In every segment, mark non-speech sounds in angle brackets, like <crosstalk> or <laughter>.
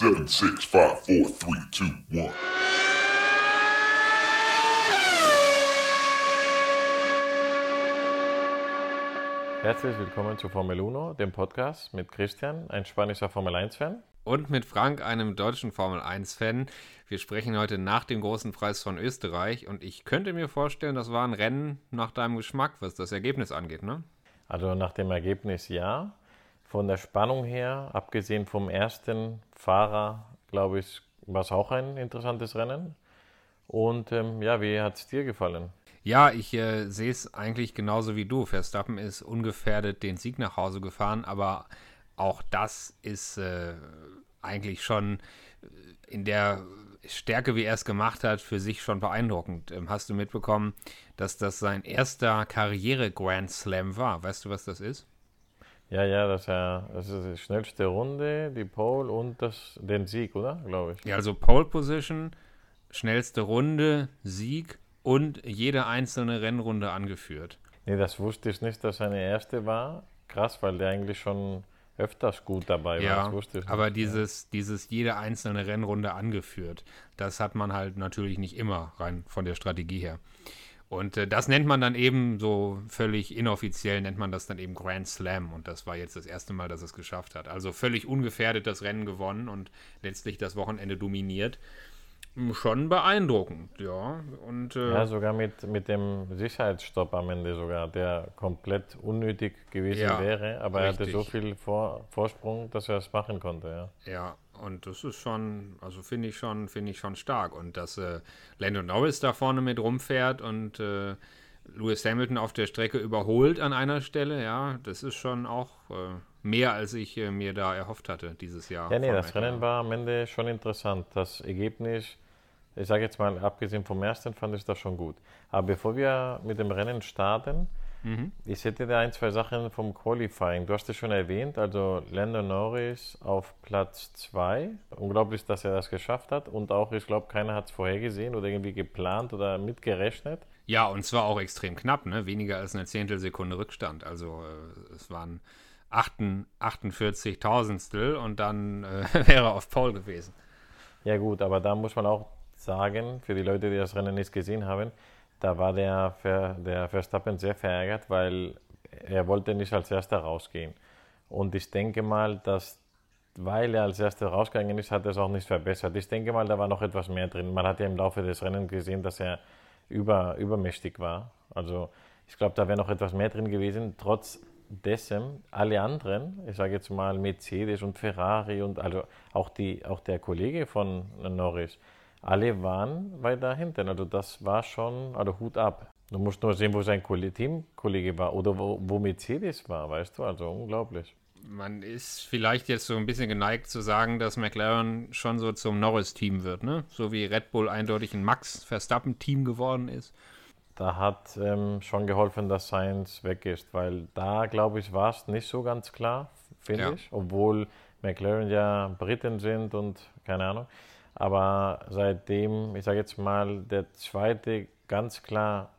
Seven, six, five, four, three, two, one. Herzlich willkommen zu Formel 1, dem Podcast mit Christian, ein spanischer Formel 1-Fan. Und mit Frank, einem deutschen Formel 1-Fan. Wir sprechen heute nach dem großen Preis von Österreich und ich könnte mir vorstellen, das war ein Rennen nach deinem Geschmack, was das Ergebnis angeht, ne? Also nach dem Ergebnis ja. Von der Spannung her, abgesehen vom ersten Fahrer, glaube ich, war es auch ein interessantes Rennen. Und ähm, ja, wie hat es dir gefallen? Ja, ich äh, sehe es eigentlich genauso wie du. Verstappen ist ungefährdet den Sieg nach Hause gefahren, aber auch das ist äh, eigentlich schon in der Stärke, wie er es gemacht hat, für sich schon beeindruckend. Ähm, hast du mitbekommen, dass das sein erster Karriere-Grand Slam war? Weißt du, was das ist? Ja, ja, das, ja, das ist die schnellste Runde, die Pole und das, den Sieg, oder? Glaube ich. Ja, also Pole Position, schnellste Runde, Sieg und jede einzelne Rennrunde angeführt. Nee, das wusste ich nicht, dass seine erste war. Krass, weil der eigentlich schon öfters gut dabei ja, war. Das wusste ich aber nicht. dieses, dieses jede einzelne Rennrunde angeführt, das hat man halt natürlich nicht immer rein von der Strategie her. Und äh, das nennt man dann eben so völlig inoffiziell, nennt man das dann eben Grand Slam. Und das war jetzt das erste Mal, dass es geschafft hat. Also völlig ungefährdet das Rennen gewonnen und letztlich das Wochenende dominiert. Schon beeindruckend, ja. Und, äh, Ja, sogar mit, mit dem Sicherheitsstopp am Ende sogar, der komplett unnötig gewesen Ja, wäre, aber er hatte richtig. so viel Vor Vorsprung, dass er es machen konnte, ja. Ja, und das ist schon, also finde ich schon, finde ich schon stark. Und dass äh, Lando Norris da vorne mit rumfährt und äh, Lewis Hamilton auf der Strecke überholt an einer Stelle, ja, das ist schon auch äh, mehr, als ich äh, mir da erhofft hatte dieses Jahr. Ja, nee, das. Rennen war am Ende schon interessant. Das Ergebnis, ich sage jetzt mal, abgesehen vom ersten, fand ich das schon gut. Aber bevor wir mit dem Rennen starten, Mhm. ich hätte da ein, zwei Sachen vom Qualifying. Du hast es schon erwähnt, also Lando Norris auf Platz 2. Unglaublich, dass er das geschafft hat. Und auch, ich glaube, keiner hat es vorhergesehen oder irgendwie geplant oder mitgerechnet. Ja, und zwar auch extrem knapp, ne? Weniger als eine Zehntelsekunde Rückstand. Also äh, es waren 48 48 Tausendstel und dann äh, <laughs> wäre er auf Pole gewesen. Ja gut, aber da muss man auch sagen, für die Leute, die das Rennen nicht gesehen haben, da war der, der Verstappen sehr verärgert, weil er wollte nicht als erster rausgehen. Und ich denke mal, dass weil er als erster rausgegangen ist, hat er es auch nicht verbessert. Ich denke mal, da war noch etwas mehr drin. Man hat ja im Laufe des Rennens gesehen, dass er über, übermächtig war. Also ich glaube, da wäre noch etwas mehr drin gewesen. Trotz dessen, alle anderen, ich sage jetzt mal Mercedes und Ferrari und also auch, die, auch der Kollege von Norris, alle waren weiter hinten. Also das war schon, also Hut ab. Du musst nur sehen, wo sein Kolle- Teamkollege war oder wo, wo Mercedes war, weißt du? Also unglaublich. Man ist vielleicht jetzt so ein bisschen geneigt zu sagen, dass McLaren schon so zum Norris-Team wird, ne? So wie Red Bull eindeutig ein Max Verstappen-Team geworden ist. Da hat ähm, schon geholfen, dass Sainz weg ist, weil da, glaube ich, war es nicht so ganz klar, finde Ja. ich, obwohl McLaren ja Briten sind und keine Ahnung. Aber seitdem, ich sage jetzt mal, der zweite ganz klar,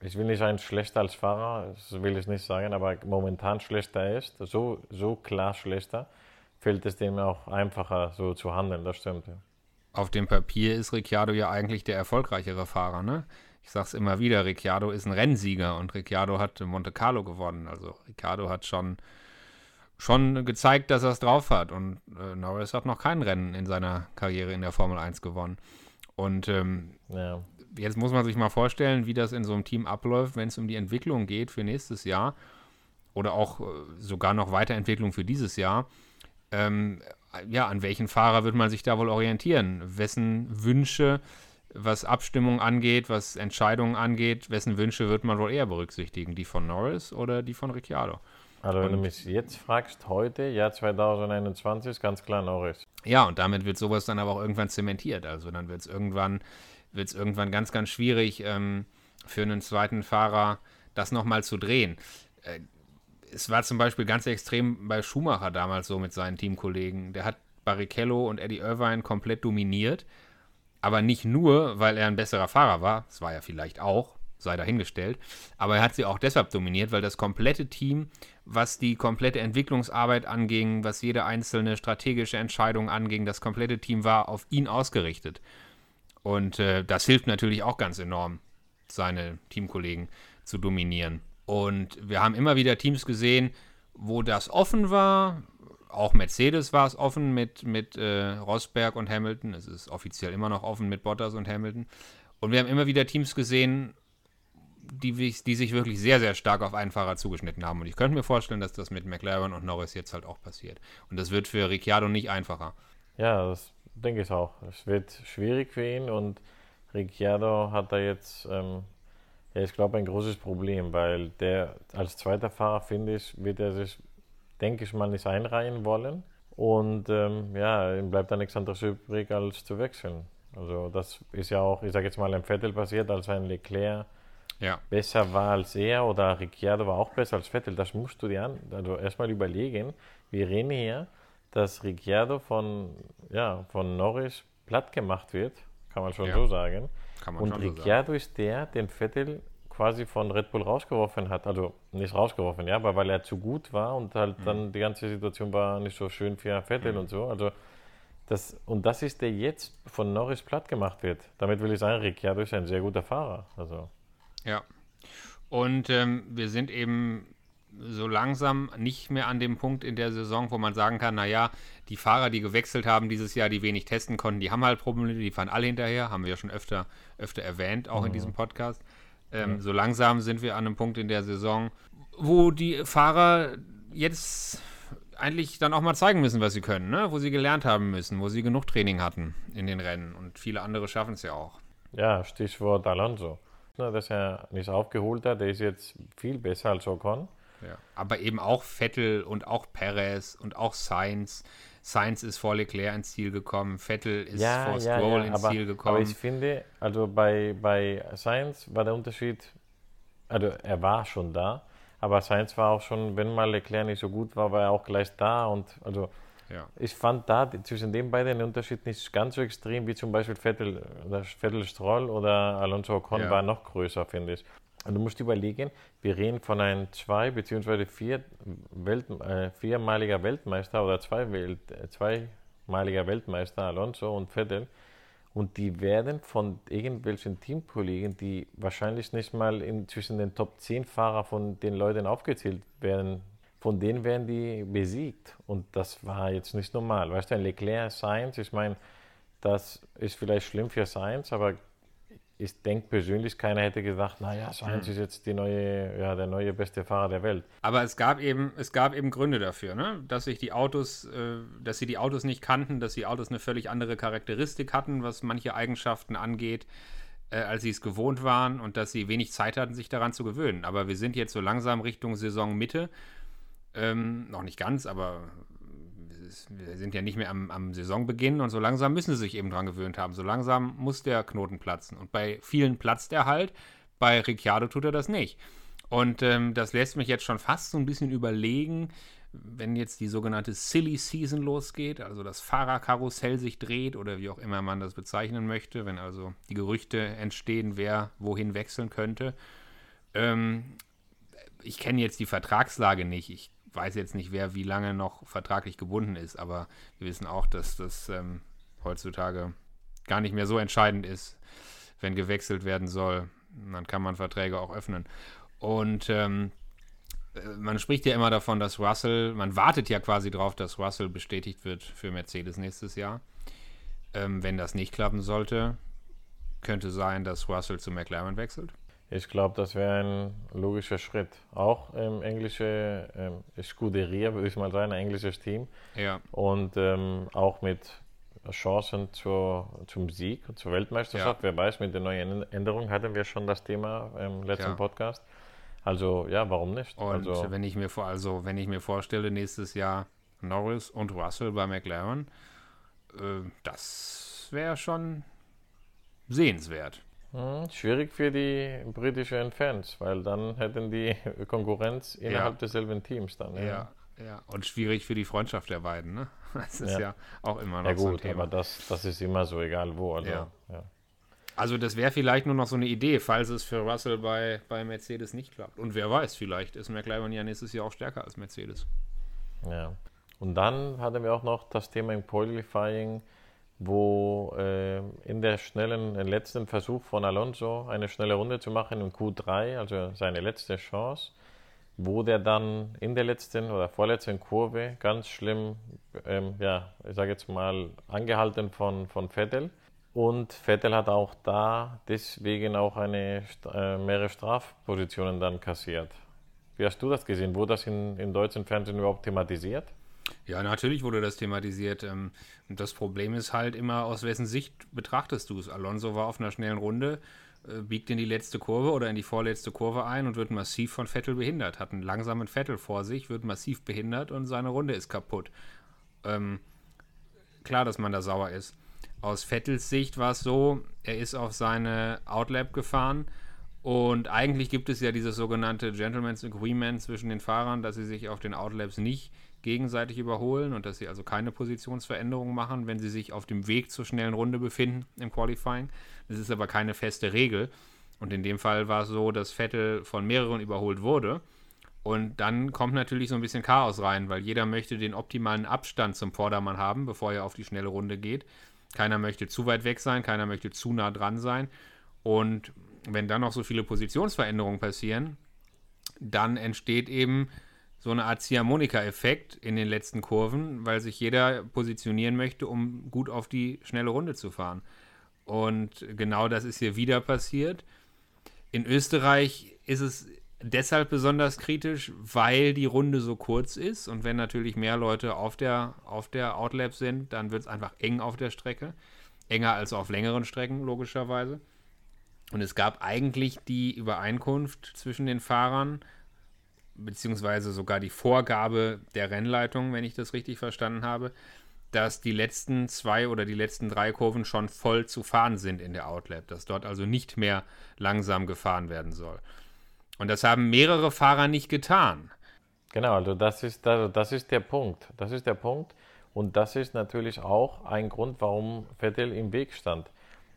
ich will nicht sagen schlechter als Fahrer, das will ich nicht sagen, aber momentan schlechter ist, so, so klar schlechter, fällt es dem auch einfacher so zu handeln, das stimmt. Ja. Auf dem Papier ist Ricciardo ja eigentlich der erfolgreichere Fahrer, ne? Ich sag's immer wieder, Ricciardo ist ein Rennsieger und Ricciardo hat Monte Carlo gewonnen. Also Ricciardo hat schon, schon gezeigt, dass er es drauf hat. Und äh, Norris hat noch kein Rennen in seiner Karriere in der Formel 1 gewonnen. Und ähm, Ja. jetzt muss man sich mal vorstellen, wie das in so einem Team abläuft, wenn es um die Entwicklung geht für nächstes Jahr oder auch äh, sogar noch Weiterentwicklung für dieses Jahr. Ähm, ja, an welchen Fahrer wird man sich da wohl orientieren? Wessen Wünsche, was Abstimmung angeht, was Entscheidungen angeht, wessen Wünsche wird man wohl eher berücksichtigen? Die von Norris oder die von Ricciardo? Also wenn du Und- mich jetzt fragst, heute, Jahr 2021, ist ganz klar Norris. Ja, und damit wird sowas dann aber auch irgendwann zementiert. Also dann wird es irgendwann, wird's irgendwann ganz, ganz schwierig ähm, für einen zweiten Fahrer, das nochmal zu drehen. Äh, es war zum Beispiel ganz extrem bei Schumacher damals so mit seinen Teamkollegen. Der hat Barrichello und Eddie Irvine komplett dominiert. Aber nicht nur, weil er ein besserer Fahrer war, das war er vielleicht auch, sei dahingestellt. Aber er hat sie auch deshalb dominiert, weil das komplette Team, was die komplette Entwicklungsarbeit anging, was jede einzelne strategische Entscheidung anging, das komplette Team war auf ihn ausgerichtet. Und äh, das hilft natürlich auch ganz enorm, seine Teamkollegen zu dominieren. Und wir haben immer wieder Teams gesehen, wo das offen war. Auch Mercedes war es offen mit, mit äh, Rosberg und Hamilton. Es ist offiziell immer noch offen mit Bottas und Hamilton. Und wir haben immer wieder Teams gesehen, die, die sich wirklich sehr, sehr stark auf einen Fahrer zugeschnitten haben. Und ich könnte mir vorstellen, dass das mit McLaren und Norris jetzt halt auch passiert. Und das wird für Ricciardo nicht einfacher. Ja, das denke ich auch. Es wird schwierig für ihn und Ricciardo hat da jetzt, ähm, ja, ich glaube, ein großes Problem, weil der als zweiter Fahrer, finde ich, wird er sich, denke ich mal, nicht einreihen wollen. Und ähm, ja, ihm bleibt da nichts anderes übrig, als zu wechseln. Also das ist ja auch, ich sage jetzt mal, im Vettel passiert, als ein Leclerc ja. besser war als er oder Ricciardo war auch besser als Vettel. Das musst du dir an, also erstmal überlegen. Wir reden hier, dass Ricciardo von, ja, von Norris platt gemacht wird, kann man schon ja. so sagen. Und Ricciardo so ist der, den Vettel quasi von Red Bull rausgeworfen hat. Also nicht rausgeworfen, ja, aber weil er zu gut war und halt mhm. dann die ganze Situation war nicht so schön für Vettel mhm. und so. Also das, und das ist der jetzt von Norris platt gemacht wird. Damit will ich sagen, Ricciardo ist ein sehr guter Fahrer. Also. Ja. Und ähm, wir sind eben so langsam nicht mehr an dem Punkt in der Saison, wo man sagen kann, naja, die Fahrer, die gewechselt haben dieses Jahr, die wenig testen konnten, die haben halt Probleme, die fahren alle hinterher, haben wir ja schon öfter, öfter erwähnt, auch mhm. in diesem Podcast. Ähm, ja. So langsam sind wir an einem Punkt in der Saison, wo die Fahrer jetzt eigentlich dann auch mal zeigen müssen, was sie können, ne? wo sie gelernt haben müssen, wo sie genug Training hatten in den Rennen. Und viele andere schaffen es ja auch. Ja, Stichwort Alonso dass er nicht aufgeholt hat. Der ist jetzt viel besser als Ocon. Ja. Aber eben auch Vettel und auch Perez und auch Sainz. Sainz ist vor Leclerc ins Ziel gekommen, Vettel ist ja, vor Stroll ja, ins aber, Ziel gekommen. Aber ich finde, also bei, bei Sainz war der Unterschied, also er war schon da, aber Sainz war auch schon, wenn mal Leclerc nicht so gut war, war er auch gleich da und also ja. Ich fand da zwischen den beiden den Unterschied nicht ganz so extrem wie zum Beispiel Vettel, Vettel Stroll oder Alonso Ocon ja. war noch größer, finde ich. Und du musst überlegen, wir reden von einem zwei- bzw. Vier Welt, äh, viermaliger Weltmeister oder zwei Welt, äh, zweimaliger Weltmeister, Alonso und Vettel. Und die werden von irgendwelchen Teamkollegen, die wahrscheinlich nicht mal in, zwischen den Top 10 Fahrer von den Leuten aufgezählt werden, von denen werden die besiegt. Und das war jetzt nicht normal. Weißt du, ein Leclerc, Sainz, ich meine, das ist vielleicht schlimm für Sainz, aber ich denke persönlich, keiner hätte gedacht, naja, Sainz mhm. ist jetzt die neue, ja, der neue beste Fahrer der Welt. Aber es gab eben, es gab eben Gründe dafür, ne? dass sich die Autos, äh, dass sie die Autos nicht kannten, dass die Autos eine völlig andere Charakteristik hatten, was manche Eigenschaften angeht, äh, als sie es gewohnt waren und dass sie wenig Zeit hatten, sich daran zu gewöhnen. Aber wir sind jetzt so langsam Richtung Saisonmitte ähm, noch nicht ganz, aber wir sind ja nicht mehr am, am, Saisonbeginn und so langsam müssen sie sich eben dran gewöhnt haben. So langsam muss der Knoten platzen. Und bei vielen platzt er halt. Bei Ricciardo tut er das nicht. Und ähm, das lässt mich jetzt schon fast so ein bisschen überlegen, wenn jetzt die sogenannte Silly Season losgeht, also das Fahrerkarussell sich dreht oder wie auch immer man das bezeichnen möchte, wenn also die Gerüchte entstehen, wer wohin wechseln könnte. Ähm, ich kenne jetzt die Vertragslage nicht. Ich weiß jetzt nicht, wer wie lange noch vertraglich gebunden ist, aber wir wissen auch, dass das ähm, heutzutage gar nicht mehr so entscheidend ist, wenn gewechselt werden soll. Dann kann man Verträge auch öffnen. Und ähm, äh, man spricht ja immer davon, dass Russell, man wartet ja quasi darauf, dass Russell bestätigt wird für Mercedes nächstes Jahr. Ähm, wenn das nicht klappen sollte, könnte sein, dass Russell zu McLaren wechselt. Ich glaube, das wäre ein logischer Schritt. Auch ähm, englische ähm, Scuderia, würde ich mal sagen, ein englisches Team. Ja. Und ähm, auch mit Chancen zur, zum Sieg, zur Weltmeisterschaft. Ja. Wer weiß, mit den neuen Änderungen hatten wir schon das Thema im letzten ja. Podcast. Also ja, warum nicht? Und also, wenn ich mir vor, also wenn ich mir vorstelle, nächstes Jahr Norris und Russell bei McLaren, äh, das wäre schon sehenswert. Hm, schwierig für die britischen Fans, weil dann hätten die <laughs> Konkurrenz innerhalb ja. desselben Teams dann. Ja. ja. ja, Und schwierig für die Freundschaft der beiden, ne? <laughs> Das ist ja, ja auch immer noch ja, gut, so ein Thema. aber das, das ist immer so, egal wo. Also, ja. Also das wäre vielleicht nur noch so eine Idee, falls es für Russell bei, bei Mercedes nicht klappt. Und wer weiß, vielleicht ist McLaren ja nächstes Jahr auch stärker als Mercedes. Ja. Und dann hatten wir auch noch das Thema im Qualifying, wo äh, in der schnellen, letzten Versuch von Alonso eine schnelle Runde zu machen im Q3, also seine letzte Chance, wurde er dann in der letzten oder vorletzten Kurve ganz schlimm, ähm, ja, ich sage jetzt mal, angehalten von, von Vettel. Und Vettel hat auch da deswegen auch eine, äh, mehrere Strafpositionen dann kassiert. Wie hast du das gesehen? Wurde das in, im deutschen Fernsehen überhaupt thematisiert? Ja, natürlich wurde das thematisiert. Ähm, das Problem ist halt immer, aus wessen Sicht betrachtest du es? Alonso war auf einer schnellen Runde, äh, biegt in die letzte Kurve oder in die vorletzte Kurve ein und wird massiv von Vettel behindert. Hat einen langsamen Vettel vor sich, wird massiv behindert und seine Runde ist kaputt. Ähm, klar, dass man da sauer ist. Aus Vettels Sicht war es so, er ist auf seine Outlap gefahren und eigentlich gibt es ja dieses sogenannte Gentleman's Agreement zwischen den Fahrern, dass sie sich auf den Outlaps nicht gegenseitig überholen und dass sie also keine Positionsveränderungen machen, wenn sie sich auf dem Weg zur schnellen Runde befinden im Qualifying. Das ist aber keine feste Regel. Und in dem Fall war es so, dass Vettel von mehreren überholt wurde. Und dann kommt natürlich so ein bisschen Chaos rein, weil jeder möchte den optimalen Abstand zum Vordermann haben, bevor er auf die schnelle Runde geht. Keiner möchte zu weit weg sein, keiner möchte zu nah dran sein. Und wenn dann noch so viele Positionsveränderungen passieren, dann entsteht eben so eine Art Ziehharmonika-Effekt in den letzten Kurven, weil sich jeder positionieren möchte, um gut auf die schnelle Runde zu fahren. Und genau das ist hier wieder passiert. In Österreich ist es deshalb besonders kritisch, weil die Runde so kurz ist und wenn natürlich mehr Leute auf der, auf der Outlap sind, dann wird es einfach eng auf der Strecke. Enger als auf längeren Strecken, logischerweise. Und es gab eigentlich die Übereinkunft zwischen den Fahrern, beziehungsweise sogar die Vorgabe der Rennleitung, wenn ich das richtig verstanden habe, dass die letzten zwei oder die letzten drei Kurven schon voll zu fahren sind in der Outlap, dass dort also nicht mehr langsam gefahren werden soll. Und das haben mehrere Fahrer nicht getan. Genau, also das ist, also das ist der Punkt. Das ist der Punkt. Und das ist natürlich auch ein Grund, warum Vettel im Weg stand.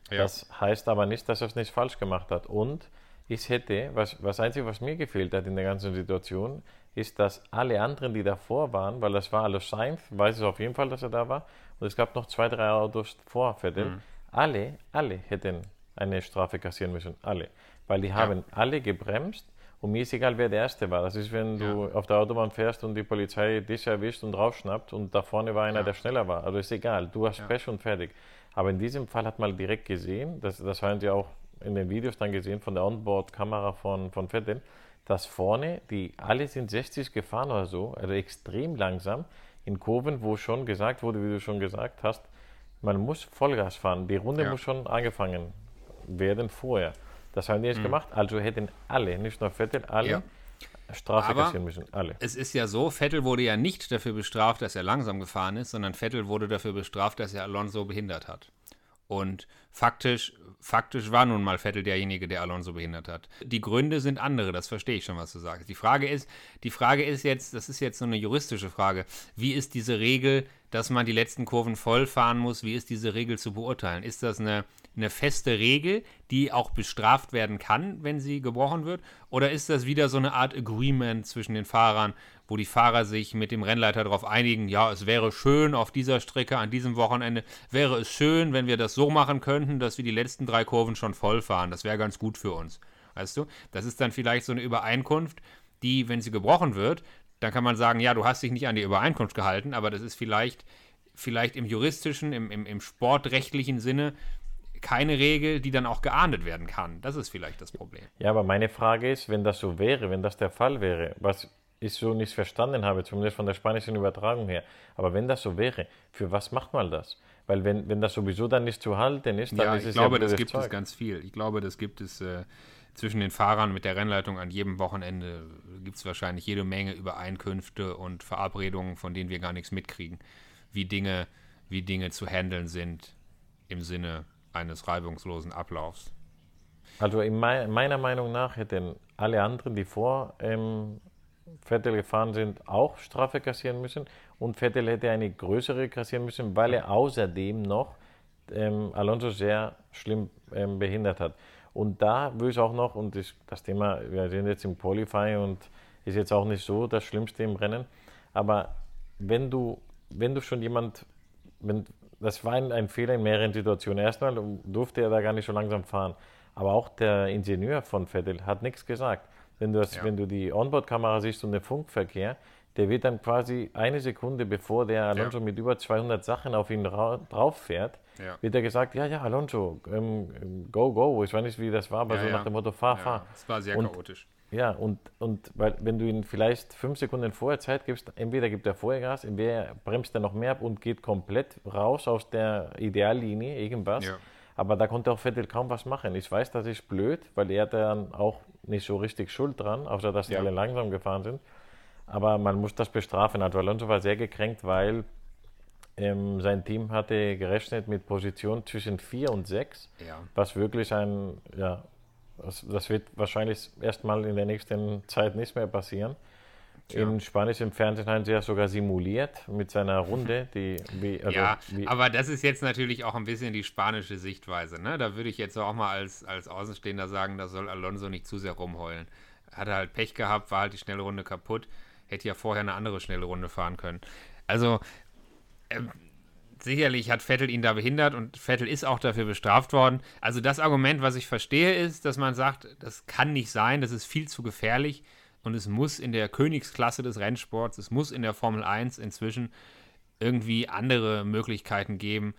Ja. Das heißt aber nicht, dass er es nicht falsch gemacht hat. Und ich hätte, was, was Einzige, was mir gefehlt hat in der ganzen Situation, ist, dass alle anderen, die davor waren, weil das war alles Sainz, weiß ich auf jeden Fall, dass er da war, und es gab noch zwei, drei Autos vor Vettel, mhm. alle, alle hätten eine Strafe kassieren müssen. Alle. Weil die ja. haben alle gebremst und mir ist egal, wer der Erste war. Das ist, wenn ja. du auf der Autobahn fährst und die Polizei dich erwischt und draufschnappt und da vorne war einer, ja. der schneller war. Also ist egal, du hast Pech und fertig. Aber in diesem Fall hat man direkt gesehen, das, das haben sie auch in den Videos dann gesehen von der Onboard-Kamera von, von Vettel, dass vorne, die alle sind 60 gefahren oder so, also extrem langsam, in Kurven, wo schon gesagt wurde, wie du schon gesagt hast, man muss Vollgas fahren. Die Runde ja. muss schon angefangen werden vorher. Das haben die nicht mhm. gemacht, also hätten alle, nicht nur Vettel, alle ja. Strafe Aber kassieren müssen. Alle. Es ist ja so, Vettel wurde ja nicht dafür bestraft, dass er langsam gefahren ist, sondern Vettel wurde dafür bestraft, dass er Alonso behindert hat. Und faktisch, faktisch war nun mal Vettel derjenige, der Alonso behindert hat. Die Gründe sind andere, das verstehe ich schon, was du sagst. Die Frage ist, die Frage ist jetzt, das ist jetzt so eine juristische Frage, wie ist diese Regel, dass man die letzten Kurven voll fahren muss, wie ist diese Regel zu beurteilen? Ist das eine, eine feste Regel, die auch bestraft werden kann, wenn sie gebrochen wird? Oder ist das wieder so eine Art Agreement zwischen den Fahrern, wo die Fahrer sich mit dem Rennleiter darauf einigen, ja, es wäre schön auf dieser Strecke, an diesem Wochenende, wäre es schön, wenn wir das so machen könnten, dass wir die letzten drei Kurven schon voll fahren. Das wäre ganz gut für uns. Weißt du? Das ist dann vielleicht so eine Übereinkunft, die, wenn sie gebrochen wird, dann kann man sagen, ja, du hast dich nicht an die Übereinkunft gehalten, aber das ist vielleicht, vielleicht im juristischen, im, im, im sportrechtlichen Sinne keine Regel, die dann auch geahndet werden kann. Das ist vielleicht das Problem. Ja, aber meine Frage ist, wenn das so wäre, wenn das der Fall wäre, was ich so nicht verstanden habe, zumindest von der spanischen Übertragung her. Aber wenn das so wäre, für was macht man das? Weil wenn, wenn das sowieso dann nicht zu halten ist, dann ja, ist es glaube, ja das gibt Zeug. es ganz viel. Ich glaube, das gibt es äh, zwischen den Fahrern mit der Rennleitung an jedem Wochenende gibt es wahrscheinlich jede Menge Übereinkünfte und Verabredungen, von denen wir gar nichts mitkriegen, wie Dinge, wie Dinge zu handeln sind im Sinne eines reibungslosen Ablaufs. Also in meiner Meinung nach hätten alle anderen, die vor ähm, Vettel gefahren sind, auch Strafe kassieren müssen und Vettel hätte eine größere kassieren müssen, weil er außerdem noch ähm, Alonso sehr schlimm ähm, behindert hat. Und da würde ich auch noch, und ich, das Thema, wir sind jetzt im Qualifying und ist jetzt auch nicht so das Schlimmste im Rennen, aber wenn du, wenn du schon jemand, wenn, das war ein, ein Fehler in mehreren Situationen. Erstmal durfte er da gar nicht so langsam fahren. Aber auch der Ingenieur von Vettel hat nichts gesagt. Wenn du, das, Ja. wenn du die Onboard-Kamera siehst und den Funkverkehr, der wird dann quasi eine Sekunde bevor der Alonso mit über 200 Sachen auf ihn ra- drauf fährt, Ja. wird er gesagt, ja, ja, Alonso, ähm, go, go. Ich weiß nicht, wie das war, aber Ja, so ja. nach dem Motto, fahr, Ja, fahr. es war sehr Und- chaotisch. Ja, und, und weil, wenn du ihm vielleicht fünf Sekunden vorher Zeit gibst, entweder gibt er vorher Gas, entweder bremst er noch mehr ab und geht komplett raus aus der Ideallinie, irgendwas. Ja. Aber da konnte auch Vettel kaum was machen. Ich weiß, das ist blöd, weil er dann auch nicht so richtig schuld dran, außer dass sie Ja. alle langsam gefahren sind. Aber man muss das bestrafen. Also Alonso war sehr gekränkt, weil ähm, sein Team hatte gerechnet mit Position zwischen 4 und 6 Ja. was wirklich ein, ja, das, das wird wahrscheinlich erstmal in der nächsten Zeit nicht mehr passieren. In spanischen Fernsehen haben sie ja sogar simuliert mit seiner Runde, die wie, also ja, wie, aber das ist jetzt natürlich auch ein bisschen die spanische Sichtweise. Ne? Da würde ich jetzt auch mal als, als Außenstehender sagen, da soll Alonso nicht zu sehr rumheulen. Hat er halt Pech gehabt, war halt die schnelle Runde kaputt. Hätte ja vorher eine andere schnelle Runde fahren können. Also, ähm, sicherlich hat Vettel ihn da behindert und Vettel ist auch dafür bestraft worden. Also, das Argument, was ich verstehe, ist, dass man sagt, das kann nicht sein, das ist viel zu gefährlich und es muss in der Königsklasse des Rennsports, es muss in der Formel 1 inzwischen irgendwie andere Möglichkeiten geben.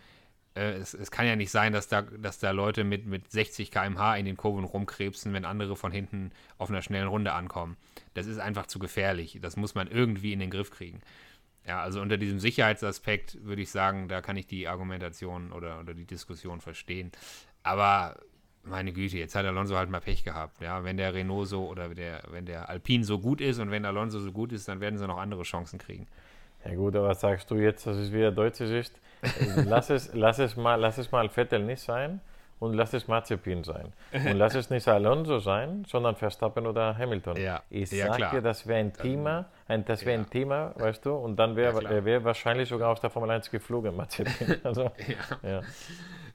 Äh, es, es kann ja nicht sein, dass da, dass da Leute mit, mit 60 km/h in den Kurven rumkrebsen, wenn andere von hinten auf einer schnellen Runde ankommen. Das ist einfach zu gefährlich. Das muss man irgendwie in den Griff kriegen. Ja, also unter diesem Sicherheitsaspekt würde ich sagen, da kann ich die Argumentation oder, oder die Diskussion verstehen. Aber meine Güte, jetzt hat Alonso halt mal Pech gehabt. Ja, wenn der Renault so oder der, wenn der Alpine so gut ist und wenn Alonso so gut ist, dann werden sie noch andere Chancen kriegen. ja gut, aber was sagst du jetzt, das ist wieder deutsche Sicht. <laughs> Lass es, lass es mal, lass es mal Vettel nicht sein und lass es Mazepin sein. <laughs> Und lass es nicht Alonso sein, sondern Verstappen oder Hamilton. Ja, Ich ja, sag klar. dir, das wäre ein Thema, ein, das wäre Ja. ein Thema, weißt du, und dann wäre Ja, er wär wahrscheinlich sogar aus der Formel 1 geflogen, Mazepin. <laughs> Also, ja.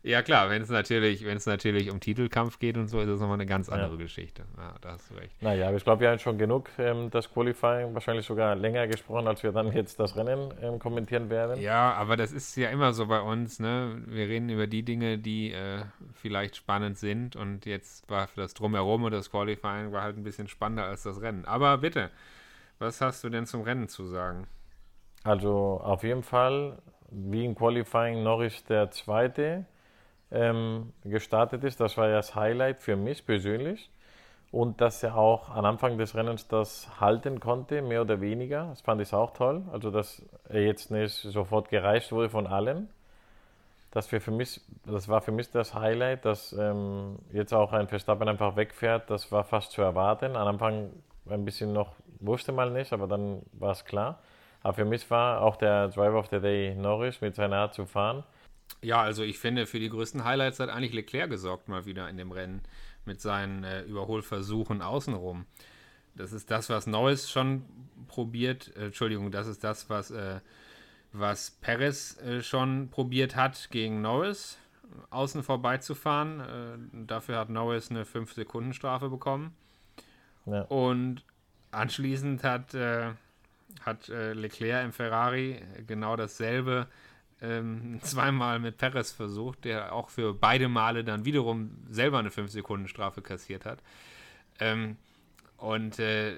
Ja klar, wenn es natürlich, wenn es natürlich um Titelkampf geht und so, ist das nochmal eine ganz andere Ja. Geschichte. Ja, da hast du recht. Naja, aber ich glaube, wir haben schon genug ähm, das Qualifying, wahrscheinlich sogar länger gesprochen, als wir dann jetzt das Rennen ähm, kommentieren werden. Ja, aber das ist ja immer so bei uns, ne? Wir reden über die Dinge, die äh, vielleicht spannend sind und jetzt war das Drumherum und das Qualifying war halt ein bisschen spannender als das Rennen. Aber bitte, was hast du denn zum Rennen zu sagen? Also auf jeden Fall, wie im Qualifying Norris der Zweite ähm, gestartet ist, das war ja das Highlight für mich persönlich. Und dass er auch am Anfang des Rennens das halten konnte, mehr oder weniger, das fand ich auch toll. Also dass er jetzt nicht sofort gereicht wurde von allen. Das, für, mich, das war für mich das Highlight, dass ähm, jetzt auch ein Verstappen einfach wegfährt, das war fast zu erwarten. Am Anfang ein bisschen noch, wusste man nicht, aber dann war es klar. Aber für mich war auch der Driver of the Day Norris mit seiner Art zu fahren. Ja, also ich finde, für die größten Highlights hat eigentlich Leclerc gesorgt mal wieder in dem Rennen mit seinen äh, Überholversuchen außenrum. Das ist das, was Norris schon probiert, äh, Entschuldigung, das ist das, was, äh, was Perez äh, schon probiert hat gegen Norris, außen vorbeizufahren. Äh, dafür hat Norris eine 5-Sekunden-Strafe bekommen. Ja. Und anschließend hat, äh, hat äh, Leclerc im Ferrari genau dasselbe ähm, <laughs> zweimal mit Perez versucht, der auch für beide Male dann wiederum selber eine 5-Sekunden-Strafe kassiert hat. Ähm, und äh,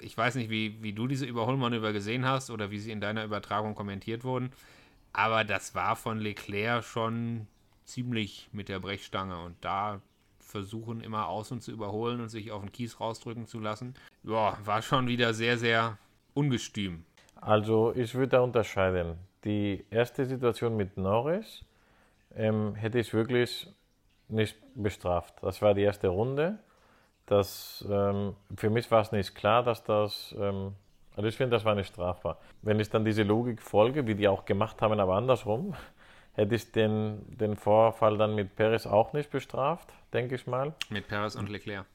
ich weiß nicht, wie, wie du diese Überholmanöver gesehen hast oder wie sie in deiner Übertragung kommentiert wurden, aber das war von Leclerc schon ziemlich mit der Brechstange und da versuchen immer außen zu überholen und sich auf den Kies rausdrücken zu lassen. Ja, war schon wieder sehr, sehr ungestüm. Also ich würde da unterscheiden. Die erste Situation mit Norris ähm, hätte ich wirklich nicht bestraft. Das war die erste Runde. Das, ähm, für mich war es nicht klar, dass das, ähm, also ich finde, das war nicht strafbar. Wenn ich dann diese Logik folge, wie die auch gemacht haben, aber andersrum, <laughs> hätte ich den, den Vorfall dann mit Perez auch nicht bestraft, denke ich mal. Mit Perez und Leclerc.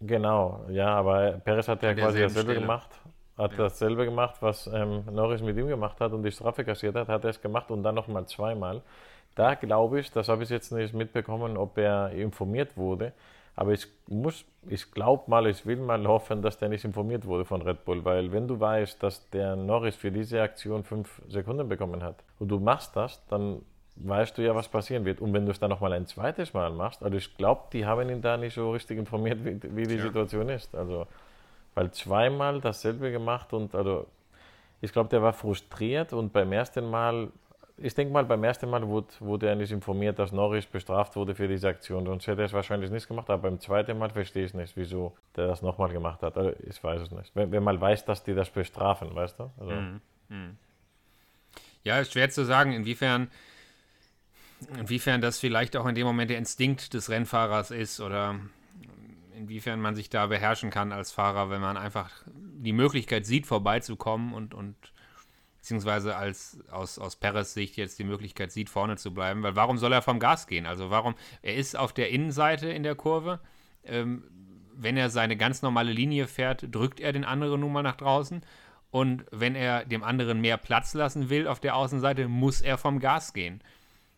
Genau, ja, aber Perez hat ja quasi dasselbe Stelle. gemacht. Hat Ja. dasselbe gemacht, was ähm, Norris mit ihm gemacht hat und die Strafe kassiert hat, hat er es gemacht und dann nochmal zweimal. da glaube ich, das habe ich jetzt nicht mitbekommen, ob er informiert wurde. Aber ich muss, ich glaube mal, ich will mal hoffen, dass der nicht informiert wurde von Red Bull, weil wenn du weißt, dass der Norris für diese Aktion fünf Sekunden bekommen hat und du machst das, dann weißt du ja, was passieren wird. Und wenn du es dann nochmal ein zweites Mal machst, also ich glaube, die haben ihn da nicht so richtig informiert, wie, wie die ja. Situation ist. Also, weil zweimal dasselbe gemacht und also ich glaube, der war frustriert und beim ersten Mal ich denke mal, beim ersten Mal wurde, wurde er nicht informiert, dass Norris bestraft wurde für diese Aktion. Sonst hätte er es wahrscheinlich nicht gemacht. Aber beim zweiten Mal verstehe ich nicht, wieso der das nochmal gemacht hat. Also ich weiß es nicht. Wenn, wenn, man weiß, dass die das bestrafen, weißt du? Also. Mhm. Mhm. Ja, ist schwer zu sagen, inwiefern, inwiefern das vielleicht auch in dem Moment der Instinkt des Rennfahrers ist oder inwiefern man sich da beherrschen kann als Fahrer, wenn man einfach die Möglichkeit sieht, vorbeizukommen und, und beziehungsweise als aus, aus Perez Sicht jetzt die Möglichkeit sieht, vorne zu bleiben. Weil warum soll er vom Gas gehen? Also warum, er ist auf der Innenseite in der Kurve. Ähm, wenn er seine ganz normale Linie fährt, drückt er den anderen nun mal nach draußen. Und wenn er dem anderen mehr Platz lassen will auf der Außenseite, muss er vom Gas gehen.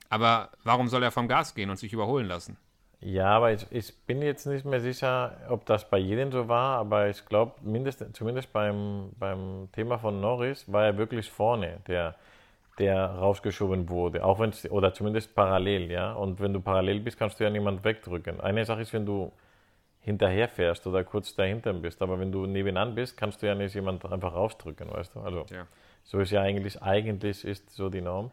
Aber warum soll er vom Gas gehen und sich überholen lassen? Ja, aber ich, ich, bin jetzt nicht mehr sicher, ob das bei jedem so war, aber ich glaube, zumindest beim, beim Thema von Norris war er wirklich vorne, der, der rausgeschoben wurde, auch wenn oder zumindest parallel, ja. Und wenn du parallel bist, kannst du ja niemand wegdrücken. Eine Sache ist, wenn du hinterher fährst oder kurz dahinter bist, aber wenn du nebenan bist, kannst du ja nicht jemand einfach rausdrücken, weißt du? Also ja. so ist ja eigentlich, eigentlich ist so die Norm.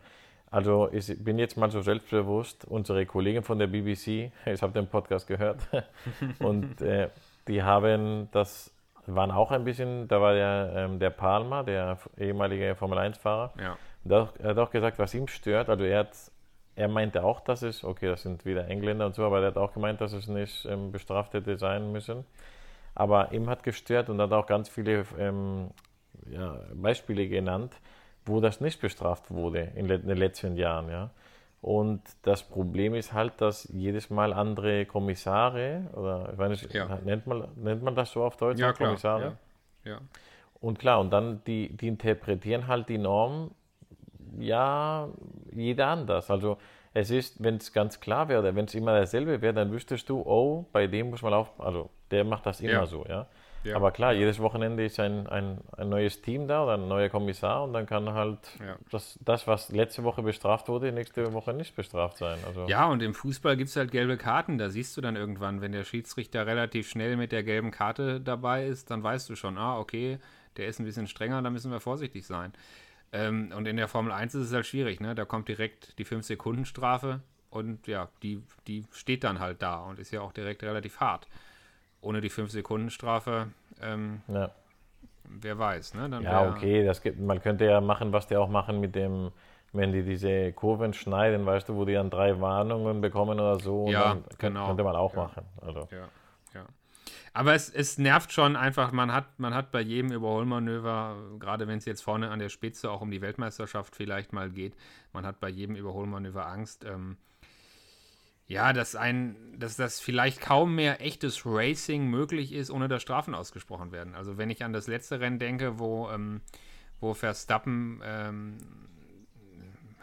Also ich bin jetzt mal so selbstbewusst, unsere Kollegen von der BBC, <laughs> ich habe den Podcast gehört, <laughs> und äh, die haben das, waren auch ein bisschen, da war der, ähm, der Palmer, der ehemalige Formel-1-Fahrer, ja. er hat auch gesagt, was ihm stört, also er hat, er meinte auch, dass es, okay, das sind wieder Engländer und so, aber er hat auch gemeint, dass es nicht ähm, bestraft hätte sein müssen. Aber ihm hat gestört und hat auch ganz viele ähm, ja, Beispiele genannt, wo das nicht bestraft wurde in den letzten Jahren. Ja. Und das Problem ist halt, dass jedes Mal andere Kommissare, oder ich nicht, ja. nennt, man, nennt man das so auf Deutsch? Ja, klar. Kommissare? Ja. ja. Und klar, und dann die, die interpretieren halt die Norm, ja, jeder anders. Also es ist, wenn es ganz klar wäre, wenn es immer dasselbe wäre, dann wüsstest du, oh, bei dem muss man auf, also der macht das immer ja. so, ja. Ja. Aber klar, jedes Wochenende ist ein, ein, ein neues Team da oder ein neuer Kommissar und dann kann halt ja. das, das, was letzte Woche bestraft wurde, nächste Woche nicht bestraft sein. Also ja, und im Fußball gibt es halt gelbe Karten. Da siehst du dann irgendwann, wenn der Schiedsrichter relativ schnell mit der gelben Karte dabei ist, dann weißt du schon, ah, okay, der ist ein bisschen strenger, da müssen wir vorsichtig sein. Ähm, und in der Formel 1 ist es halt schwierig, ne? Da kommt direkt die 5-Sekunden-Strafe und ja, die, die steht dann halt da und ist ja auch direkt relativ hart ohne die 5-Sekunden-Strafe, ähm, ja. wer weiß. Ne? Dann ja, okay, das gibt, man könnte ja machen, was die auch machen mit dem, wenn die diese Kurven schneiden, weißt du, wo die dann drei Warnungen bekommen oder so. Ja, genau. Könnte man auch ja. machen. Also. Ja, ja. Aber es, es nervt schon einfach, man hat, man hat bei jedem Überholmanöver, gerade wenn es jetzt vorne an der Spitze auch um die Weltmeisterschaft vielleicht mal geht, man hat bei jedem Überholmanöver Angst. Ähm, ja, dass ein, dass das vielleicht kaum mehr echtes Racing möglich ist, ohne dass Strafen ausgesprochen werden. Also wenn ich an das letzte Rennen denke, wo, ähm, wo Verstappen ähm,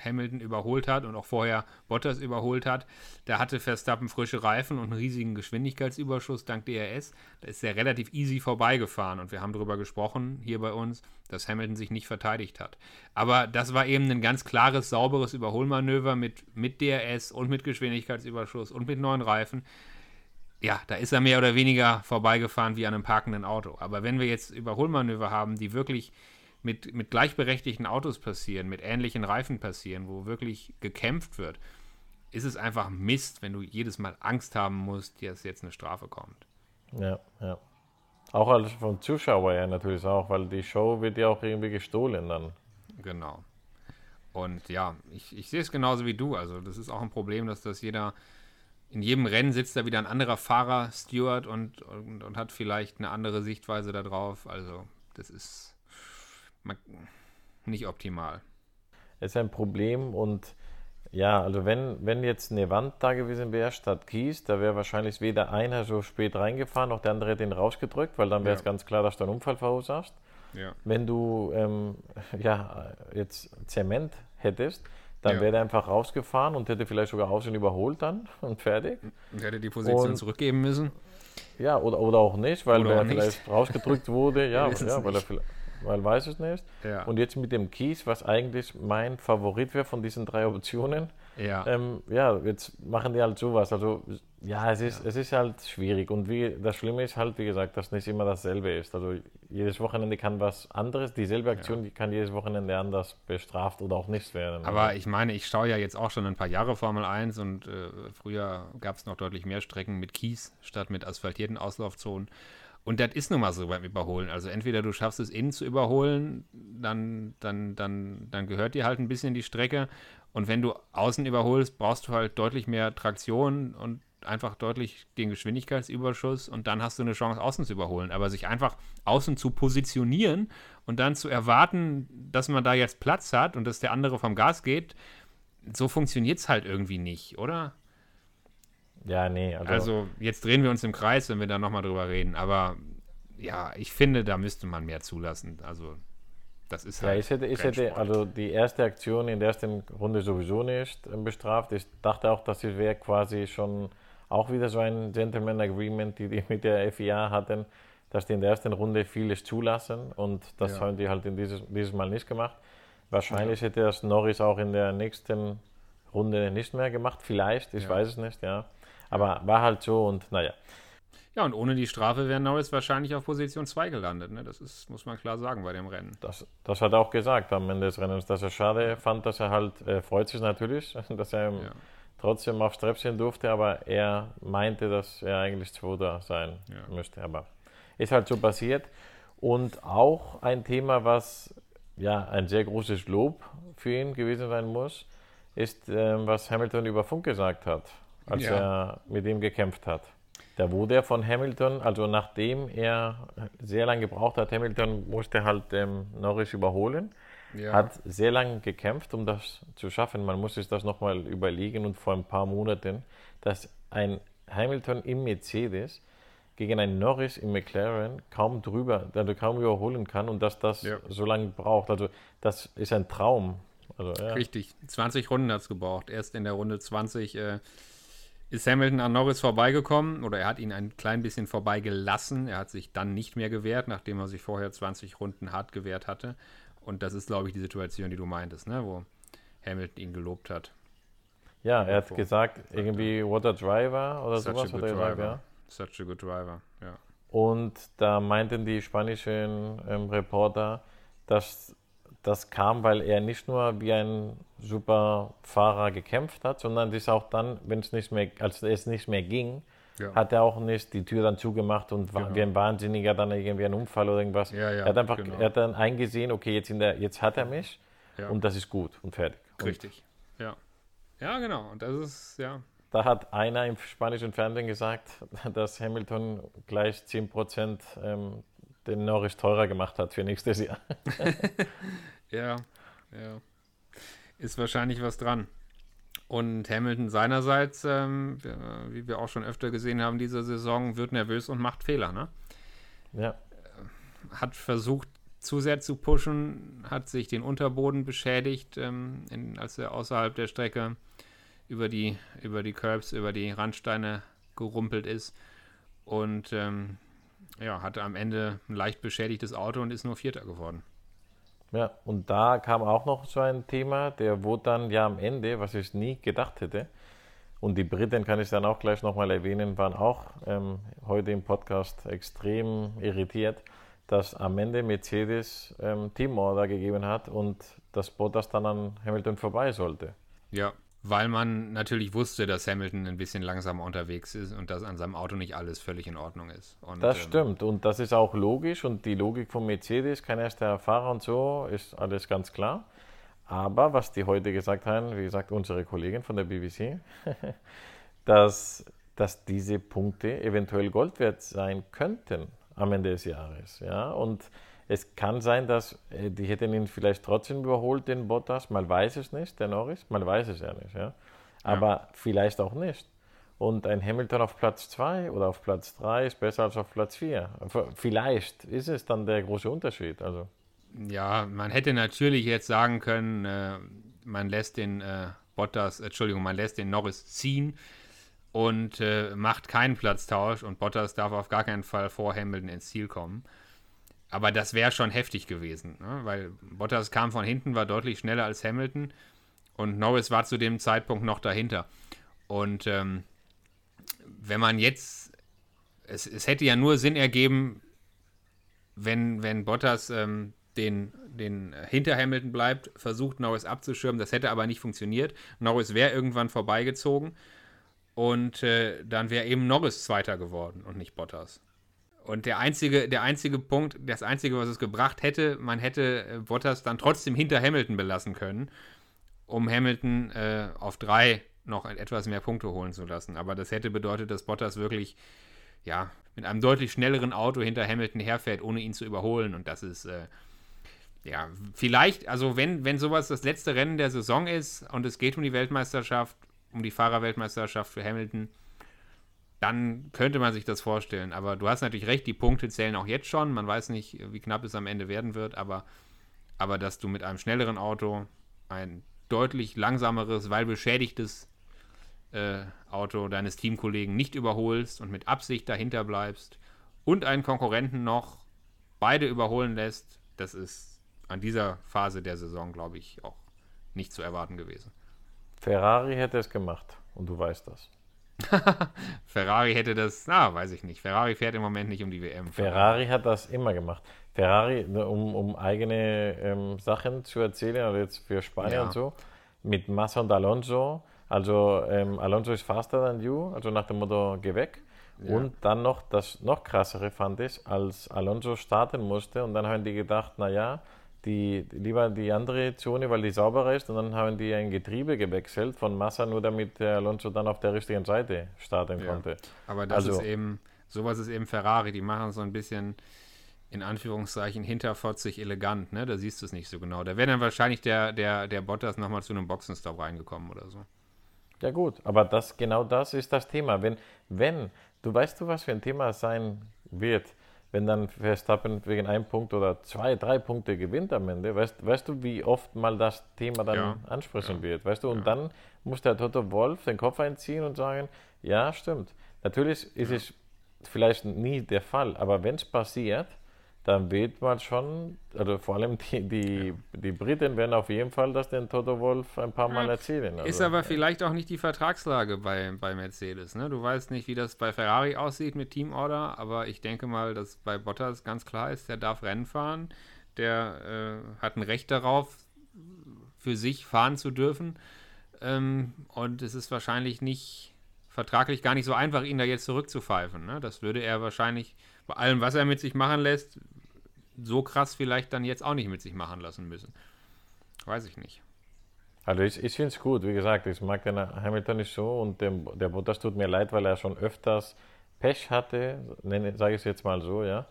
Hamilton überholt hat und auch vorher Bottas überholt hat. Da hatte Verstappen frische Reifen und einen riesigen Geschwindigkeitsüberschuss dank DRS. Da ist er relativ easy vorbeigefahren und wir haben darüber gesprochen hier bei uns, dass Hamilton sich nicht verteidigt hat. Aber das war eben ein ganz klares, sauberes Überholmanöver mit, mit DRS und mit Geschwindigkeitsüberschuss und mit neuen Reifen ja, da ist er mehr oder weniger vorbeigefahren wie an einem parkenden Auto. Aber wenn wir jetzt Überholmanöver haben, die wirklich mit, mit gleichberechtigten Autos passieren, mit ähnlichen Reifen passieren, wo wirklich gekämpft wird, ist es einfach Mist, wenn du jedes Mal Angst haben musst, dass jetzt eine Strafe kommt. Ja, ja. Auch als vom Zuschauer ja natürlich auch, weil die Show wird ja auch irgendwie gestohlen dann. Genau. Und ja, ich, ich sehe es genauso wie du. Also das ist auch ein Problem, dass das jeder, in jedem Rennen sitzt da wieder ein anderer Fahrer, Steward und, und, und hat vielleicht eine andere Sichtweise darauf. Also das ist nicht optimal. Es ist ein Problem und ja, also wenn, wenn jetzt eine Wand da gewesen wäre statt Kies, da wäre wahrscheinlich weder einer so spät reingefahren, noch der andere den rausgedrückt, weil dann wäre es ja. ganz klar, dass du einen Unfall verursachst. Ja. Wenn du ähm, <laughs> ja, jetzt Zement hättest, dann Ja. wäre er einfach rausgefahren und hätte vielleicht sogar außen überholt dann <laughs> und fertig. Und hätte die Position Und- zurückgeben müssen. Ja, oder, oder auch nicht, weil er vielleicht rausgedrückt wurde. <laughs> Ja, ja weil er vielleicht, weil weiß es nicht. Ja. Und jetzt mit dem Kies, was eigentlich mein Favorit wäre von diesen drei Optionen, Ja. ähm, ja, jetzt machen die halt sowas. Also ja, es ist, es ist halt schwierig. Und wie, das Schlimme ist halt, wie gesagt, dass nicht immer dasselbe ist. Also jedes Wochenende kann was anderes, dieselbe Aktion, die kann jedes Wochenende anders bestraft oder auch nicht werden. Aber ich meine, ich schaue ja jetzt auch schon ein paar Jahre Formel 1 und äh, früher gab es noch deutlich mehr Strecken mit Kies statt mit asphaltierten Auslaufzonen. Und das ist nun mal so beim Überholen. Also entweder du schaffst es innen zu überholen, dann, dann, dann, dann gehört dir halt ein bisschen die Strecke. Und wenn du außen überholst, brauchst du halt deutlich mehr Traktion und einfach deutlich den Geschwindigkeitsüberschuss und dann hast du eine Chance, außen zu überholen. Aber sich einfach außen zu positionieren und dann zu erwarten, dass man da jetzt Platz hat und dass der andere vom Gas geht, so funktioniert es halt irgendwie nicht, oder? Ja, nee, also, Also jetzt drehen wir uns im Kreis, wenn wir da nochmal drüber reden. Aber ja, ich finde, da müsste man mehr zulassen. Also das ist Ja, halt. ich hätte, ich hätte also die erste Aktion in der ersten Runde sowieso nicht ähm, bestraft. Ich dachte auch, dass es wäre quasi schon auch wieder so ein Gentleman Agreement, die die mit der FIA hatten, dass die in der ersten Runde vieles zulassen und das Ja. haben die halt in dieses, dieses Mal nicht gemacht. Wahrscheinlich hätte das Norris auch in der nächsten Runde nicht mehr gemacht, vielleicht, ich Ja. weiß es nicht, ja. Aber war halt so und naja. Ja, und ohne die Strafe wäre Norris wahrscheinlich auf Position 2 gelandet. Ne? Das ist, muss man klar sagen bei dem Rennen. Das, das hat er auch gesagt am Ende des Rennens, dass er schade fand, dass er halt, er freut sich natürlich, <laughs> dass er Ja. trotzdem aufs Treppchen durfte, aber er meinte, dass er eigentlich Zweiter sein Ja. müsste. Aber ist halt so passiert. Und auch ein Thema, was ja ein sehr großes Lob für ihn gewesen sein muss, ist, ähm, was Hamilton über Funk gesagt hat, als Ja. er mit ihm gekämpft hat. Da wurde er von Hamilton, also nachdem er sehr lange gebraucht hat, Hamilton musste halt ähm, Norris überholen, Ja. hat sehr lange gekämpft, um das zu schaffen. Man muss sich das nochmal überlegen und vor ein paar Monaten, dass ein Hamilton im Mercedes gegen einen Norris im McLaren kaum drüber, also kaum überholen kann und dass das Ja. so lange braucht. Also das ist ein Traum. Also, ja. Richtig, 20 Runden hat es gebraucht. Erst in der Runde 20 äh, ist Hamilton an Norris vorbeigekommen oder er hat ihn ein klein bisschen vorbeigelassen. Er hat sich dann nicht mehr gewehrt, nachdem er sich vorher 20 Runden hart gewehrt hatte. Und das ist, glaube ich, die Situation, die du meintest, ne? wo Hamilton ihn gelobt hat. ja, er hat So, gesagt, irgendwie what a driver oder Such a sowas good hat er gesagt, driver. ja. Such a good driver, ja. Und da meinten die spanischen ähm, Reporter, dass das kam, weil er nicht nur wie ein super Fahrer gekämpft hat, sondern das auch dann, wenn es nicht mehr, als es nicht mehr ging, Ja. hat er auch nicht die Tür dann zugemacht und war Genau. wie ein Wahnsinniger dann irgendwie ein Unfall oder irgendwas. Ja, ja, er hat einfach, genau. er hat dann eingesehen, okay, jetzt, in der, jetzt hat er mich und das ist gut und fertig. Und Richtig, ja. Ja, genau. Und das ist, ja, da hat einer im spanischen Fernsehen gesagt, dass Hamilton gleich 10% ähm, den Norris teurer gemacht hat für nächstes Jahr. <laughs> Ja, ja. Ist wahrscheinlich was dran. Und Hamilton seinerseits, ähm, wie wir auch schon öfter gesehen haben, diese Saison wird nervös und macht Fehler. Ne? Ja, Hat versucht, zu sehr zu pushen, hat sich den Unterboden beschädigt, ähm, in, als er außerhalb der Strecke über die, über die Curbs, über die Randsteine gerumpelt ist. Und ähm, ja, hatte am Ende ein leicht beschädigtes Auto und ist nur Vierter geworden. Ja, und da kam auch noch so ein Thema, der wurde dann ja am Ende, was ich nie gedacht hätte, und die Briten, kann ich dann auch gleich nochmal erwähnen, waren auch ähm, heute im Podcast extrem irritiert, dass am Ende Mercedes ähm, Teamorder gegeben hat und das Bottas dann an Hamilton vorbei sollte. Ja, weil man natürlich wusste, dass Hamilton ein bisschen langsamer unterwegs ist und dass an seinem Auto nicht alles völlig in Ordnung ist. Und, Das ähm, stimmt und das ist auch logisch und die Logik von Mercedes, kein erster Fahrer und so, ist alles ganz klar. Aber was die heute gesagt haben, wie gesagt, unsere Kollegin von der BBC, <laughs> dass, dass diese Punkte eventuell Gold wert sein könnten am Ende des Jahres. Ja? Und es kann sein, dass äh, die hätten ihn vielleicht trotzdem überholt, den Bottas. Man weiß es nicht, der Norris, man weiß es ja nicht. Ja? Aber vielleicht auch nicht. Und ein Hamilton auf Platz 2 oder auf Platz 3 ist besser als auf Platz 4. Vielleicht ist es dann der große Unterschied. Also, Ja, man hätte natürlich jetzt sagen können, äh, man lässt den äh, Bottas, Entschuldigung, man lässt den Norris ziehen und äh, macht keinen Platztausch und Bottas darf auf gar keinen Fall vor Hamilton ins Ziel kommen. Aber das wäre schon heftig gewesen, ne? weil Bottas kam von hinten, war deutlich schneller als Hamilton und Norris war zu dem Zeitpunkt noch dahinter. Und ähm, wenn man jetzt, es, es hätte ja nur Sinn ergeben, wenn, wenn Bottas ähm, den, den hinter Hamilton bleibt, versucht Norris abzuschirmen. Das hätte aber nicht funktioniert. Norris wäre irgendwann vorbeigezogen und äh, dann wäre eben Norris Zweiter geworden und nicht Bottas. Und der einzige, der einzige Punkt, das einzige, was es gebracht hätte, man hätte äh, Bottas dann trotzdem hinter Hamilton belassen können, um Hamilton äh, auf drei noch etwas mehr Punkte holen zu lassen. Aber das hätte bedeutet, dass Bottas wirklich ja, mit einem deutlich schnelleren Auto hinter Hamilton herfährt, ohne ihn zu überholen. Und das ist, äh, ja, vielleicht, also wenn, wenn sowas das letzte Rennen der Saison ist und es geht um die Weltmeisterschaft, um die Fahrerweltmeisterschaft für Hamilton, dann könnte man sich das vorstellen. Aber du hast natürlich recht, die Punkte zählen auch jetzt schon. Man weiß nicht, wie knapp es am Ende werden wird, aber, aber dass du mit einem schnelleren Auto ein deutlich langsameres, weil beschädigtes äh, Auto deines Teamkollegen nicht überholst und mit Absicht dahinter bleibst und einen Konkurrenten noch beide überholen lässt, das ist an dieser Phase der Saison, glaube ich, auch nicht zu erwarten gewesen. Ferrari hätte es gemacht und du weißt das. <laughs> Ferrari hätte das, na, weiß ich nicht. Ferrari fährt im Moment nicht um die WM. Ferrari hat das immer gemacht. Ferrari, ne, um, um eigene ähm, Sachen zu erzählen, also jetzt für Spanien ja. und so, mit Massa und Alonso. Also ähm, Alonso ist faster than you, also nach dem Motto, geh weg. Ja. Und dann noch, das noch krassere fand ich, als Alonso starten musste und dann haben die gedacht, naja, die, lieber die andere Zone, weil die sauberer ist. Und dann haben die ein Getriebe gewechselt von Massa, nur damit der Alonso dann auf der richtigen Seite starten ja, konnte. Aber das also, ist eben, sowas ist eben Ferrari. Die machen so ein bisschen in Anführungszeichen hinterfotzig elegant, ne? Da siehst du es nicht so genau. Da wäre dann wahrscheinlich der, der, der Bottas nochmal zu einem Boxenstopp reingekommen oder so. Ja gut, aber das genau das ist das Thema. Wenn, wenn, du weißt du, was für ein Thema sein wird, wenn dann Verstappen wegen einem Punkt oder zwei, drei Punkte gewinnt am Ende, weißt, weißt du, wie oft mal das Thema dann ja. ansprechen ja. wird, weißt du? Und ja. dann muss der Toto Wolf den Kopf einziehen und sagen, ja, stimmt. Natürlich ist es vielleicht nie der Fall, aber wenn es passiert, dann wird man schon, also vor allem die, die, die Briten werden auf jeden Fall das den Toto Wolf ein paar Mal erzählen. Also, ist aber vielleicht auch nicht die Vertragslage bei, bei Mercedes. Ne? Du weißt nicht, wie das bei Ferrari aussieht mit Teamorder, aber ich denke mal, dass bei Bottas ganz klar ist, der darf Rennen fahren, der äh, hat ein Recht darauf, für sich fahren zu dürfen. Ähm, und es ist wahrscheinlich nicht vertraglich gar nicht so einfach, ihn da jetzt zurückzupfeifen. Ne? Das würde er wahrscheinlich bei allem, was er mit sich machen lässt, so krass vielleicht dann jetzt auch nicht mit sich machen lassen müssen. Weiß ich nicht. Also ich, ich finde es gut, wie gesagt, ich mag den Hamilton nicht so und dem, der Bottas tut mir leid, weil er schon öfters Pech hatte, sage ich es jetzt mal so, ja.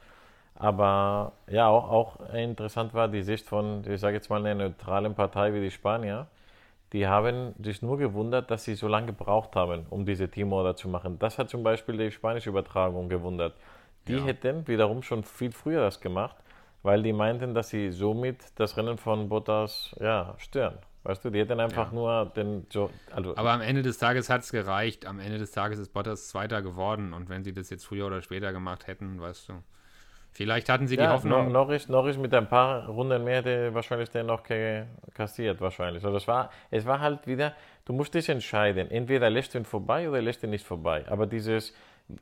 Aber ja, auch, auch interessant war die Sicht von, ich sage jetzt mal, einer neutralen Partei wie die Spanier. Die haben sich nur gewundert, dass sie so lange gebraucht haben, um diese Teamorder zu machen. Das hat zum Beispiel die spanische Übertragung gewundert. Die ja. hätten wiederum schon viel früher das gemacht weil die meinten, dass sie somit das Rennen von Bottas ja, stören. Weißt du, die hätten einfach ja. nur den. Also Aber am Ende des Tages hat es gereicht. Am Ende des Tages ist Bottas Zweiter geworden. Und wenn sie das jetzt früher oder später gemacht hätten, weißt du. Vielleicht hatten sie die ja, Hoffnung. Norris, Norris mit ein paar Runden mehr hätte wahrscheinlich den noch kassiert, wahrscheinlich. Also es war, es war halt wieder, du musst dich entscheiden. Entweder lässt du ihn vorbei oder lässt ihn nicht vorbei. Aber dieses,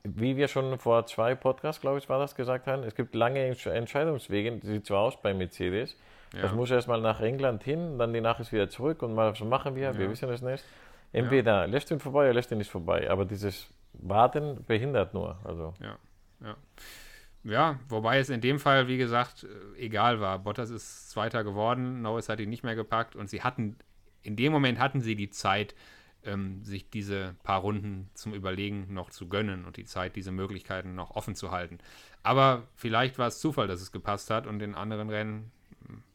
wie wir schon vor zwei Podcasts, glaube ich, war das gesagt haben, es gibt lange Entscheidungswege, sieht so aus bei Mercedes. Ja. Das muss erstmal nach England hin, dann die Nachricht wieder zurück und mal, was machen wir? Ja. Wir wissen es nicht. Entweder ja. lässt ihn vorbei oder lässt ihn nicht vorbei. Aber dieses Warten behindert nur. Also. Ja, ja. Ja, wobei es in dem Fall, wie gesagt, äh, egal war. Bottas ist Zweiter geworden, Norris hat ihn nicht mehr gepackt und sie hatten, in dem Moment hatten sie die Zeit, ähm, sich diese paar Runden zum Überlegen noch zu gönnen und die Zeit, diese Möglichkeiten noch offen zu halten. Aber vielleicht war es Zufall, dass es gepasst hat und in anderen Rennen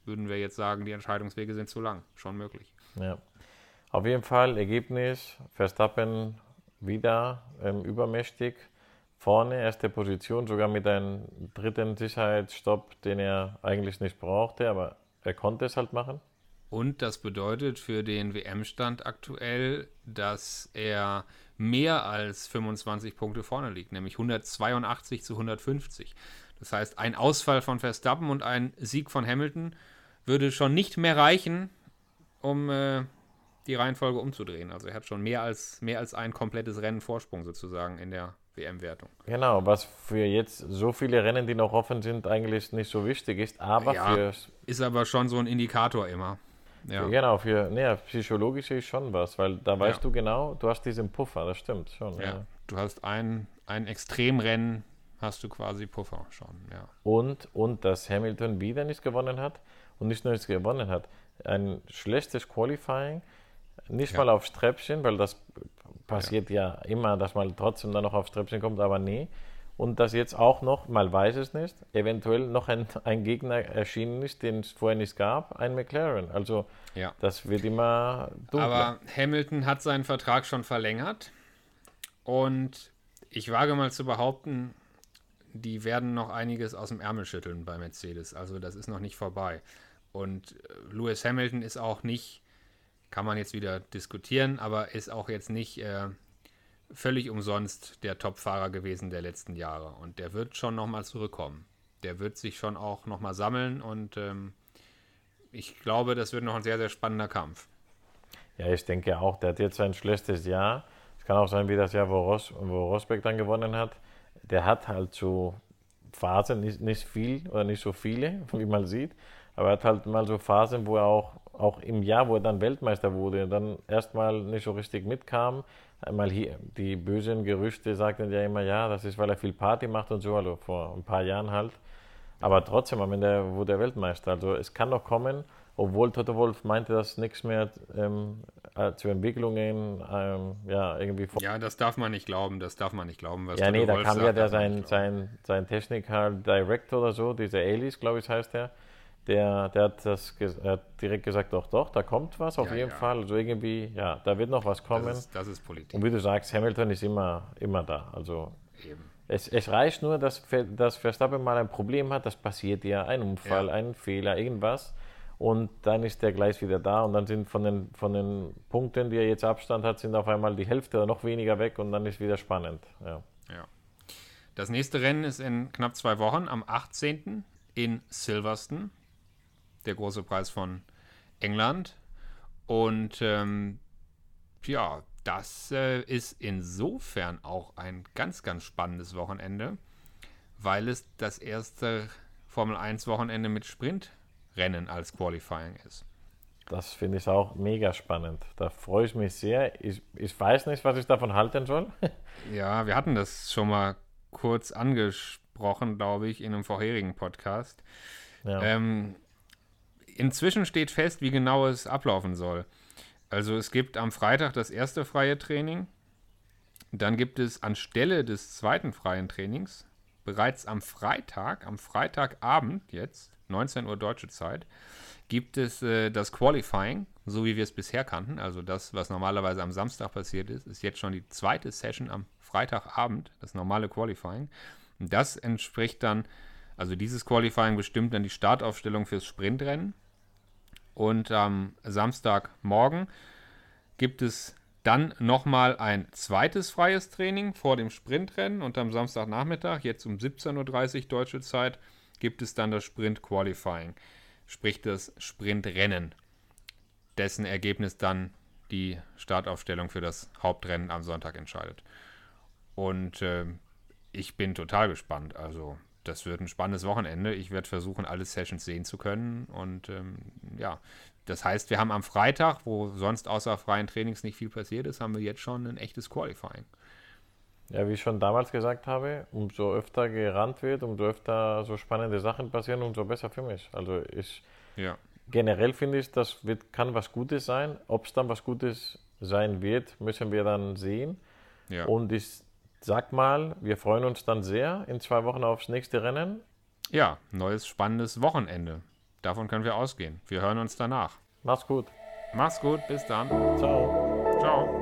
würden wir jetzt sagen, die Entscheidungswege sind zu lang. Schon möglich. Ja. Auf jeden Fall Ergebnis: Verstappen wieder ähm, übermächtig. Vorne, erste Position, sogar mit einem dritten Sicherheitsstopp, den er eigentlich nicht brauchte, aber er konnte es halt machen. Und das bedeutet für den WM-Stand aktuell, dass er mehr als 25 Punkte vorne liegt, nämlich 182 zu 150. Das heißt, ein Ausfall von Verstappen und ein Sieg von Hamilton würde schon nicht mehr reichen, um äh, die Reihenfolge umzudrehen. Also er hat schon mehr als, mehr als ein komplettes Rennen Vorsprung sozusagen in der WM-Wertung. Genau, was für jetzt so viele Rennen, die noch offen sind, eigentlich nicht so wichtig ist, aber Ja, für Ist aber schon so ein Indikator immer. Ja, Genau, für ne, psychologisch ist schon was, weil da weißt Ja. du genau, du hast diesen Puffer, das stimmt schon. ja. Du hast ein, ein Extremrennen, hast du quasi Puffer schon, ja. Und, und dass Hamilton wieder nicht gewonnen hat und nicht nur nicht gewonnen hat, ein schlechtes Qualifying, nicht mal aufs Treppchen, weil das passiert ja. immer, dass man trotzdem dann noch aufs Treppchen kommt, aber nee. Und dass jetzt auch noch, mal weiß es nicht, eventuell noch ein, ein Gegner erschienen ist, den es vorher nicht gab, ein McLaren. Also Ja. das wird immer dunkler. Aber Hamilton hat seinen Vertrag schon verlängert. Und ich wage mal zu behaupten, die werden noch einiges aus dem Ärmel schütteln bei Mercedes. Also das ist noch nicht vorbei. Und äh, Lewis Hamilton ist auch nicht, kann man jetzt wieder diskutieren, aber ist auch jetzt nicht äh, völlig umsonst der Top-Fahrer gewesen der letzten Jahre. Und der wird schon nochmal zurückkommen. Der wird sich schon auch nochmal sammeln und ähm, ich glaube, das wird noch ein sehr, sehr spannender Kampf. Ja, ich denke auch, der hat jetzt ein schlechtes Jahr. Es kann auch sein, wie das Jahr, wo, Ros wo Rosberg dann gewonnen hat. Der hat halt so Phasen, nicht, nicht viel oder nicht so viele, <laughs> wie man sieht, aber er hat halt mal so Phasen, wo er auch, auch im Jahr, wo er dann Weltmeister wurde, dann erstmal nicht so richtig mitkam. Einmal hier, die bösen Gerüchte sagten ja immer, ja, das ist, weil er viel Party macht und so, also vor ein paar Jahren halt. Aber trotzdem, am Ende wurde er Weltmeister. Also es kann noch kommen, obwohl Toto Wolf meinte, dass nichts mehr ähm, äh, zu Entwicklungen ähm, ja, irgendwie vor. Ja, das darf man nicht glauben, das darf man nicht glauben, was Ja, Toto nee, da Wolff kam sagt, ja der sein, sein, sein Technical Director oder so, dieser Alice, glaube ich, heißt der. Der, der hat das hat direkt gesagt, doch, doch, da kommt was auf Ja, jeden ja. Fall. Also irgendwie, ja, da wird noch was kommen. Das ist, das ist Politik. Und wie du sagst, Hamilton ist immer, immer da. Also es, es reicht nur, dass, dass Verstappen mal ein Problem hat, das passiert ja, ein Unfall, Ja. ein Fehler, irgendwas. Und dann ist der gleich wieder da und dann sind von den, von den Punkten, die er jetzt Abstand hat, sind auf einmal die Hälfte oder noch weniger weg und dann ist wieder spannend. Ja. Ja. Das nächste Rennen ist in knapp zwei Wochen, am 18. in Silverstone, der große Preis von England. Und ähm, ja, das äh, ist insofern auch ein ganz, ganz spannendes Wochenende, weil es das erste Formel 1 Wochenende mit Sprintrennen als Qualifying ist. Das finde ich auch mega spannend. Da freue ich mich sehr. Ich, ich weiß nicht, was ich davon halten soll. <laughs> Ja, wir hatten das schon mal kurz angesprochen, glaube ich, in einem vorherigen Podcast. ja. Ähm, inzwischen steht fest, wie genau es ablaufen soll. Also es gibt am Freitag das erste freie Training. Dann gibt es anstelle des zweiten freien Trainings bereits am Freitag, am Freitagabend jetzt, 19 Uhr deutsche Zeit, gibt es äh, das Qualifying, so wie wir es bisher kannten. Also das, was normalerweise am Samstag passiert ist, ist jetzt schon die zweite Session am Freitagabend, das normale Qualifying. Und das entspricht dann, also dieses Qualifying bestimmt dann die Startaufstellung fürs Sprintrennen. Und am Samstagmorgen gibt es dann nochmal ein zweites freies Training vor dem Sprintrennen und am Samstagnachmittag, jetzt um 17.30 Uhr deutsche Zeit, gibt es dann das Sprint Qualifying, sprich das Sprintrennen, dessen Ergebnis dann die Startaufstellung für das Hauptrennen am Sonntag entscheidet. Und äh, ich bin total gespannt. Also, das wird ein spannendes Wochenende. Ich werde versuchen, alle Sessions sehen zu können. Und ähm, ja, das heißt, wir haben am Freitag, wo sonst außer freien Trainings nicht viel passiert ist, haben wir jetzt schon ein echtes Qualifying. Ja, wie ich schon damals gesagt habe, umso öfter gerannt wird, umso öfter so spannende Sachen passieren, umso besser für mich. Also ich Ja. generell finde ich, das wird, kann was Gutes sein. Ob es dann was Gutes sein wird, müssen wir dann sehen. Ja. Und ich sag mal, wir freuen uns dann sehr in zwei Wochen aufs nächste Rennen. ja, neues spannendes Wochenende. Davon können wir ausgehen. Wir hören uns danach. Mach's gut. Mach's gut, bis dann. Ciao. Ciao.